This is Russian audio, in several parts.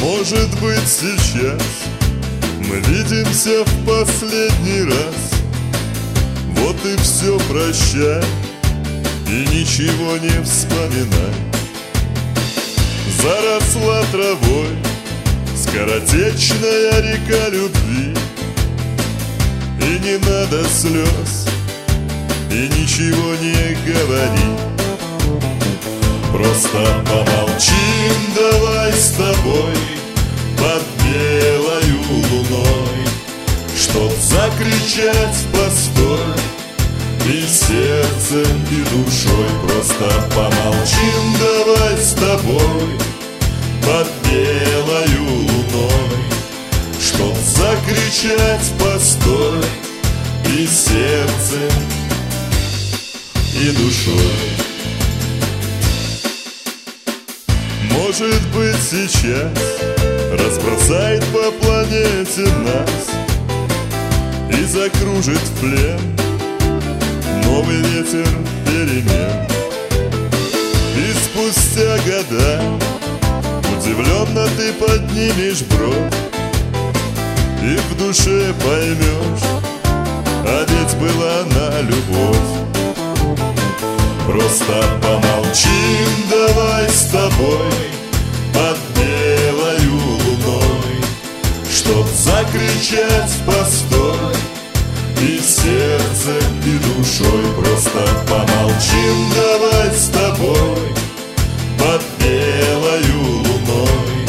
Может быть сейчас мы видимся в последний раз. Вот и все прощай и ничего не вспоминай. Заросла травой скоротечная река любви. И не надо слез, и ничего не говори. Просто помолчим, давай с тобой закричать постой И сердцем, и душой Просто помолчим, давай с тобой Под белою луной Чтоб закричать постой И сердцем, и душой. Может быть сейчас Разбросает по планете нас закружит в плен. Новый ветер перемен. И спустя года Удивленно ты поднимешь бровь И в душе поймешь А ведь была на любовь. Просто помолчим, давай с тобой Под белою луной Чтоб закричать постой И сердцем, и душой Просто помолчим, давай с тобой Под белою луной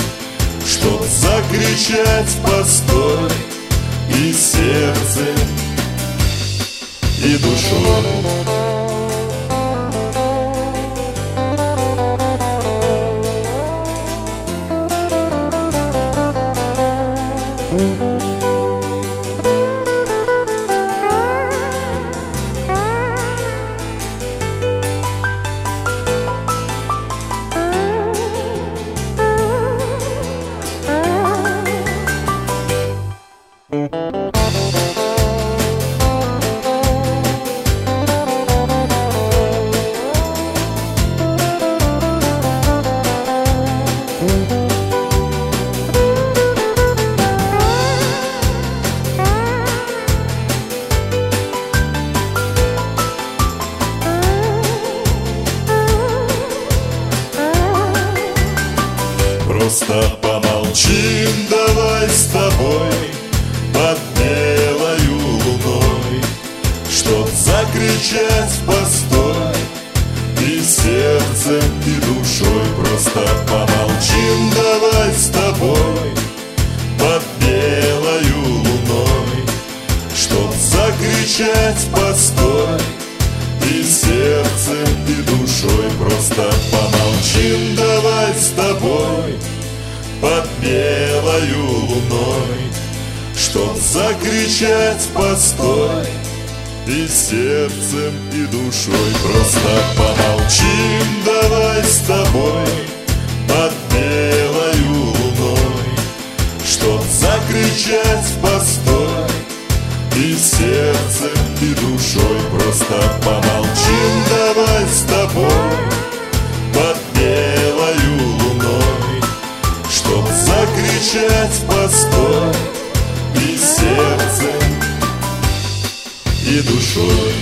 Чтоб закричать постой И сердцем, и душой Просто помолчим, давай с тобой Под белою луной Чтоб закричать постой И сердцем, и душой. Просто помолчим, давай с тобой Под белою луной Чтоб закричать постой И сердцем, и душой. Просто помолчим, давай с тобой под белою луной Чтоб закричать постой И сердцем, и душой. Просто помолчим, давай с тобой Под белою луной Чтоб закричать постой И сердцем, и душой. Просто помолчим, давай с тобой закричать постой И сердцем, и душой